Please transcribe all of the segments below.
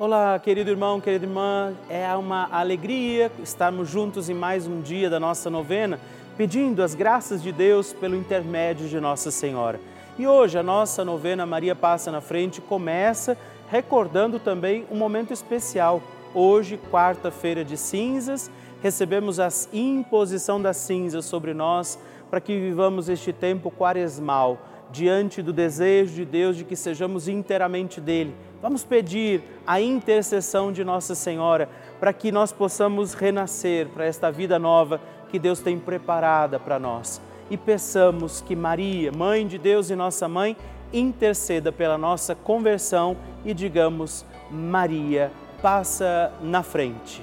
Olá, querido irmão, querida irmã, é uma alegria estarmos juntos em mais um dia da nossa novena, pedindo as graças de Deus pelo intermédio de Nossa Senhora. E hoje a nossa novena Maria Passa na Frente começa recordando também um momento especial. Hoje, quarta-feira de cinzas, recebemos a imposição das cinzas sobre nós para que vivamos este tempo quaresmal diante do desejo de Deus de que sejamos inteiramente dele. Vamos pedir a intercessão de Nossa Senhora para que nós possamos renascer para esta vida nova que Deus tem preparada para nós. E peçamos que Maria, Mãe de Deus e nossa mãe, interceda pela nossa conversão e digamos: Maria, passa na frente.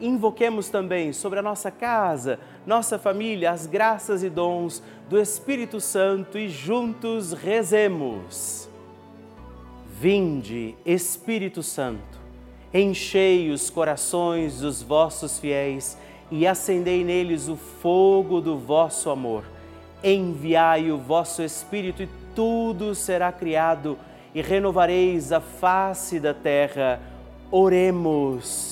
invoquemos também sobre a nossa casa, nossa família, as graças e dons do Espírito Santo e juntos rezemos. Vinde, Espírito Santo, enchei os corações dos vossos fiéis e acendei neles o fogo do vosso amor. Enviai o vosso Espírito e tudo será criado e renovareis a face da terra. Oremos.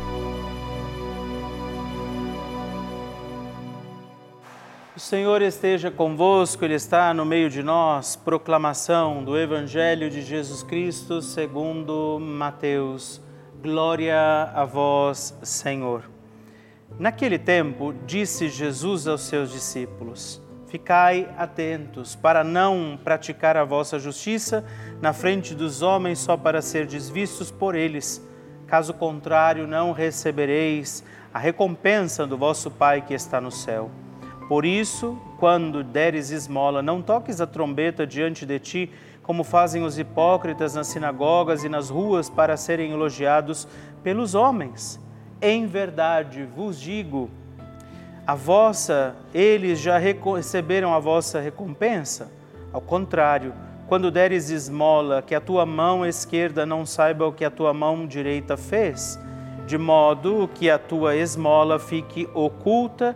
O Senhor esteja convosco, Ele está no meio de nós. Proclamação do Evangelho de Jesus Cristo segundo Mateus. Glória a vós, Senhor. Naquele tempo, disse Jesus aos seus discípulos: Ficai atentos para não praticar a vossa justiça na frente dos homens só para ser desvistos por eles. Caso contrário, não recebereis a recompensa do vosso Pai que está no céu. Por isso, quando deres esmola, não toques a trombeta diante de ti, como fazem os hipócritas nas sinagogas e nas ruas para serem elogiados pelos homens. Em verdade vos digo, a vossa, eles já receberam a vossa recompensa. Ao contrário, quando deres esmola, que a tua mão esquerda não saiba o que a tua mão direita fez, de modo que a tua esmola fique oculta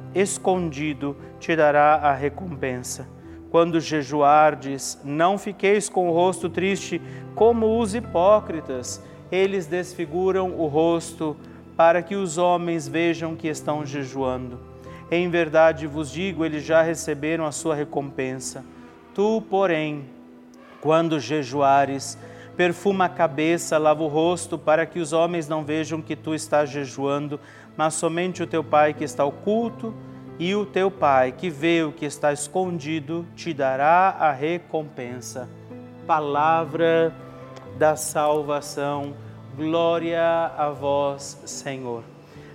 escondido te dará a recompensa. Quando jejuardes, não fiqueis com o rosto triste como os hipócritas. Eles desfiguram o rosto para que os homens vejam que estão jejuando. Em verdade vos digo, eles já receberam a sua recompensa. Tu, porém, quando jejuares, perfuma a cabeça, lava o rosto, para que os homens não vejam que tu estás jejuando, mas somente o teu Pai que está oculto, e o teu Pai que vê o que está escondido te dará a recompensa. Palavra da salvação. Glória a vós, Senhor.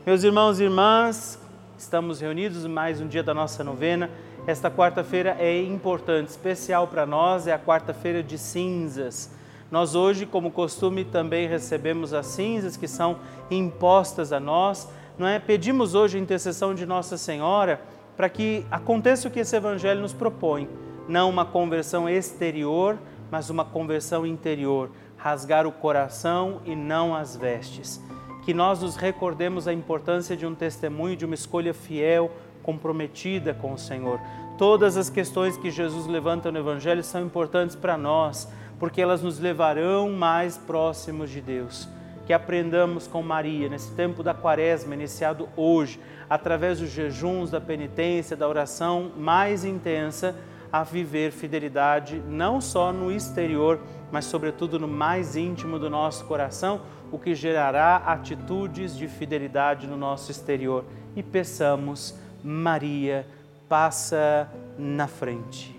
Meus irmãos e irmãs, estamos reunidos mais um dia da nossa novena. Esta quarta-feira é importante, especial para nós, é a quarta-feira de cinzas. Nós hoje, como costume, também recebemos as cinzas que são impostas a nós. Não é? Pedimos hoje a intercessão de Nossa Senhora para que aconteça o que esse evangelho nos propõe, não uma conversão exterior, mas uma conversão interior rasgar o coração e não as vestes. Que nós nos recordemos a importância de um testemunho, de uma escolha fiel, comprometida com o Senhor. Todas as questões que Jesus levanta no Evangelho são importantes para nós, porque elas nos levarão mais próximos de Deus. Que aprendamos com Maria, nesse tempo da quaresma, iniciado hoje, através dos jejuns, da penitência, da oração mais intensa, a viver fidelidade não só no exterior, mas sobretudo no mais íntimo do nosso coração, o que gerará atitudes de fidelidade no nosso exterior. E peçamos, Maria, passa na frente.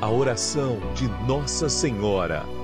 A oração de Nossa Senhora.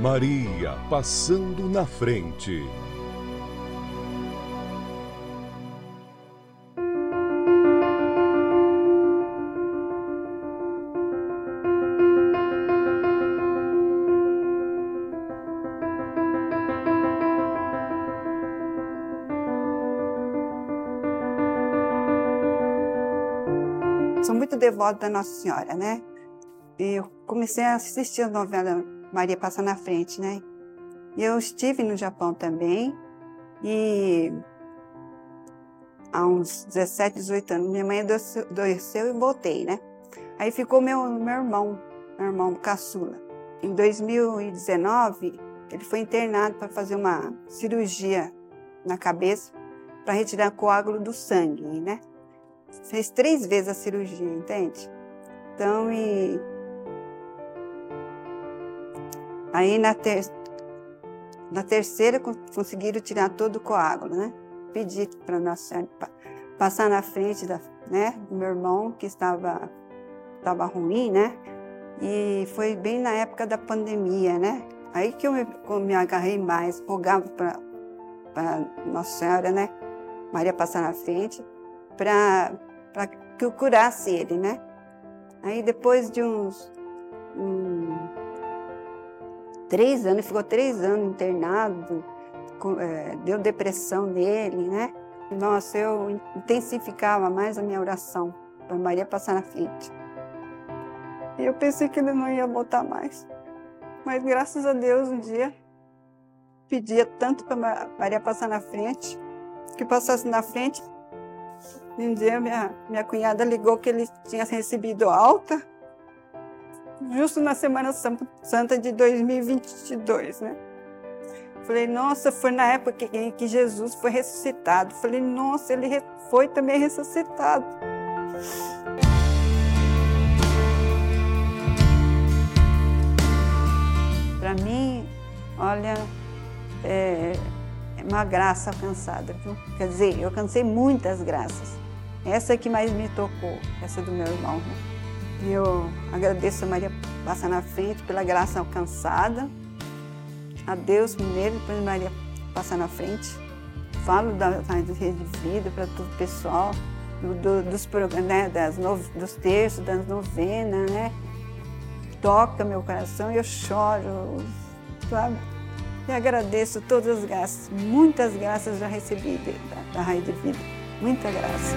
Maria passando na frente. Sou muito devota da Nossa Senhora, né? E eu comecei a assistir a novela Maria Passa na Frente, né? Eu estive no Japão também e há uns 17, 18 anos, minha mãe adoeceu e voltei, né? Aí ficou meu, meu irmão, meu irmão caçula. Em 2019, ele foi internado para fazer uma cirurgia na cabeça para retirar coágulo do sangue, né? Fez três vezes a cirurgia, entende? Então, e. Aí na, ter... na terceira conseguiram tirar todo o coágulo, né? Pedi para Nossa Senhora passar na frente da, né, do meu irmão, que estava, estava ruim, né? E foi bem na época da pandemia, né? Aí que eu me, me agarrei mais, rogava para Nossa Senhora, né? Maria passar na frente, para que eu curasse ele, né? Aí depois de uns três anos, ficou três anos internado, com, é, deu depressão nele, né? Nossa, eu intensificava mais a minha oração para Maria passar na frente. E eu pensei que ele não ia voltar mais. Mas graças a Deus, um dia, pedia tanto para Maria passar na frente, que passasse na frente. Um dia minha, minha cunhada ligou que ele tinha recebido alta, justo na Semana Santa de 2022, né? Falei, nossa, foi na época que, que Jesus foi ressuscitado. Falei, nossa, ele foi também ressuscitado. Para mim, olha, é, é uma graça alcançada, viu? Quer dizer, eu alcancei muitas graças. Essa é que mais me tocou, essa do meu irmão. Né? Eu agradeço a Maria Passa na Frente pela graça alcançada. A Deus primeiro, depois Maria Passa na Frente. Falo da, da rede de vida para todo o pessoal, do, do, dos, né, das no, dos terços, das novenas, né? Toca meu coração e eu choro, sabe? E agradeço todas as graças, muitas graças já recebi da, da Raio de Vida, muita graça.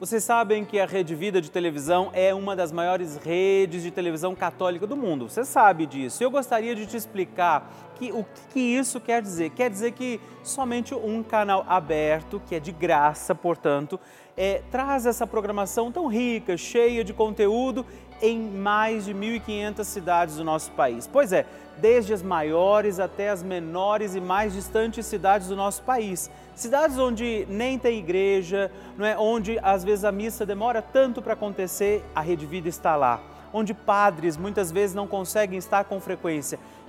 Vocês sabem que a Rede Vida de televisão é uma das maiores redes de televisão católica do mundo. Você sabe disso. Eu gostaria de te explicar que, o que isso quer dizer. Quer dizer que somente um canal aberto, que é de graça, portanto, é, traz essa programação tão rica, cheia de conteúdo em mais de 1.500 cidades do nosso país. Pois é, desde as maiores até as menores e mais distantes cidades do nosso país. Cidades onde nem tem igreja, não é? onde às vezes a missa demora tanto para acontecer, a Rede Vida está lá. Onde padres muitas vezes não conseguem estar com frequência.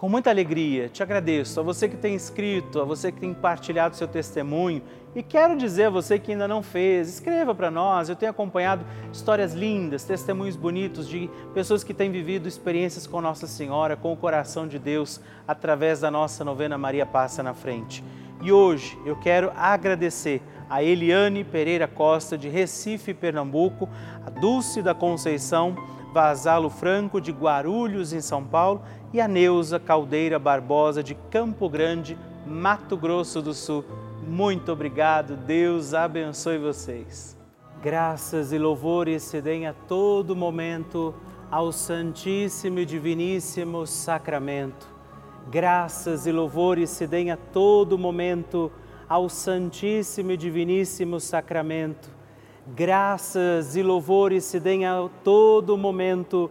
Com muita alegria, te agradeço a você que tem escrito, a você que tem partilhado seu testemunho e quero dizer a você que ainda não fez, escreva para nós. Eu tenho acompanhado histórias lindas, testemunhos bonitos de pessoas que têm vivido experiências com Nossa Senhora, com o coração de Deus, através da nossa novena Maria Passa na Frente. E hoje eu quero agradecer a Eliane Pereira Costa, de Recife, Pernambuco, a Dulce da Conceição Vazalo Franco, de Guarulhos, em São Paulo, e a Neuza Caldeira Barbosa, de Campo Grande, Mato Grosso do Sul. Muito obrigado, Deus abençoe vocês. Graças e louvores se deem a todo momento ao Santíssimo e Diviníssimo Sacramento. Graças e louvores se deem a todo momento ao Santíssimo e Diviníssimo Sacramento graças e louvores se deem a todo momento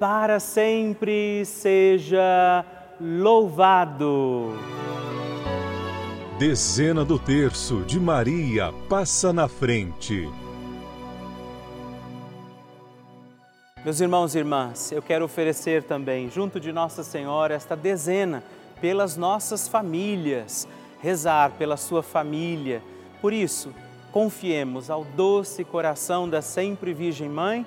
para sempre seja louvado. Dezena do terço de Maria passa na frente. Meus irmãos e irmãs, eu quero oferecer também, junto de Nossa Senhora, esta dezena pelas nossas famílias, rezar pela sua família. Por isso, confiemos ao doce coração da sempre Virgem Mãe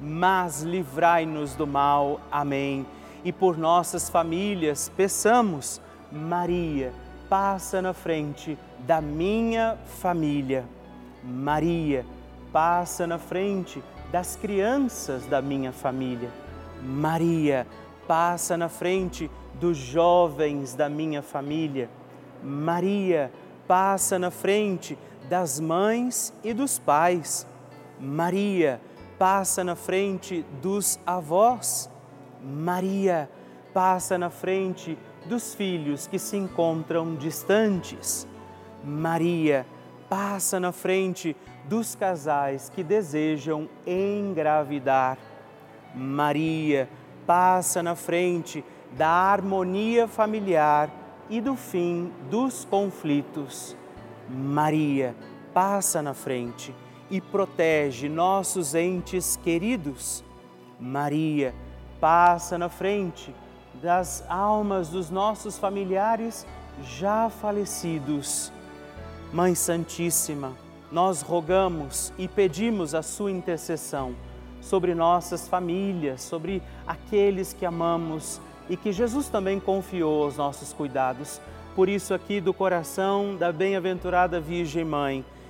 mas livrai-nos do mal. Amém. E por nossas famílias, peçamos, Maria, passa na frente da minha família. Maria, passa na frente das crianças da minha família. Maria, passa na frente dos jovens da minha família. Maria, passa na frente das mães e dos pais. Maria passa na frente dos avós. Maria passa na frente dos filhos que se encontram distantes. Maria passa na frente dos casais que desejam engravidar. Maria passa na frente da harmonia familiar e do fim dos conflitos. Maria passa na frente e protege nossos entes queridos. Maria passa na frente das almas dos nossos familiares já falecidos. Mãe Santíssima, nós rogamos e pedimos a sua intercessão sobre nossas famílias, sobre aqueles que amamos e que Jesus também confiou aos nossos cuidados. Por isso, aqui do coração da bem-aventurada Virgem Mãe,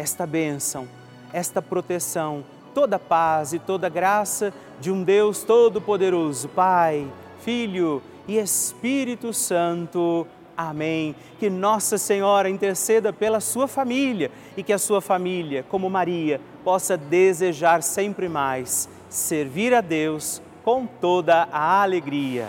esta bênção, esta proteção, toda paz e toda graça de um Deus Todo-Poderoso, Pai, Filho e Espírito Santo. Amém. Que Nossa Senhora interceda pela sua família e que a sua família, como Maria, possa desejar sempre mais servir a Deus com toda a alegria.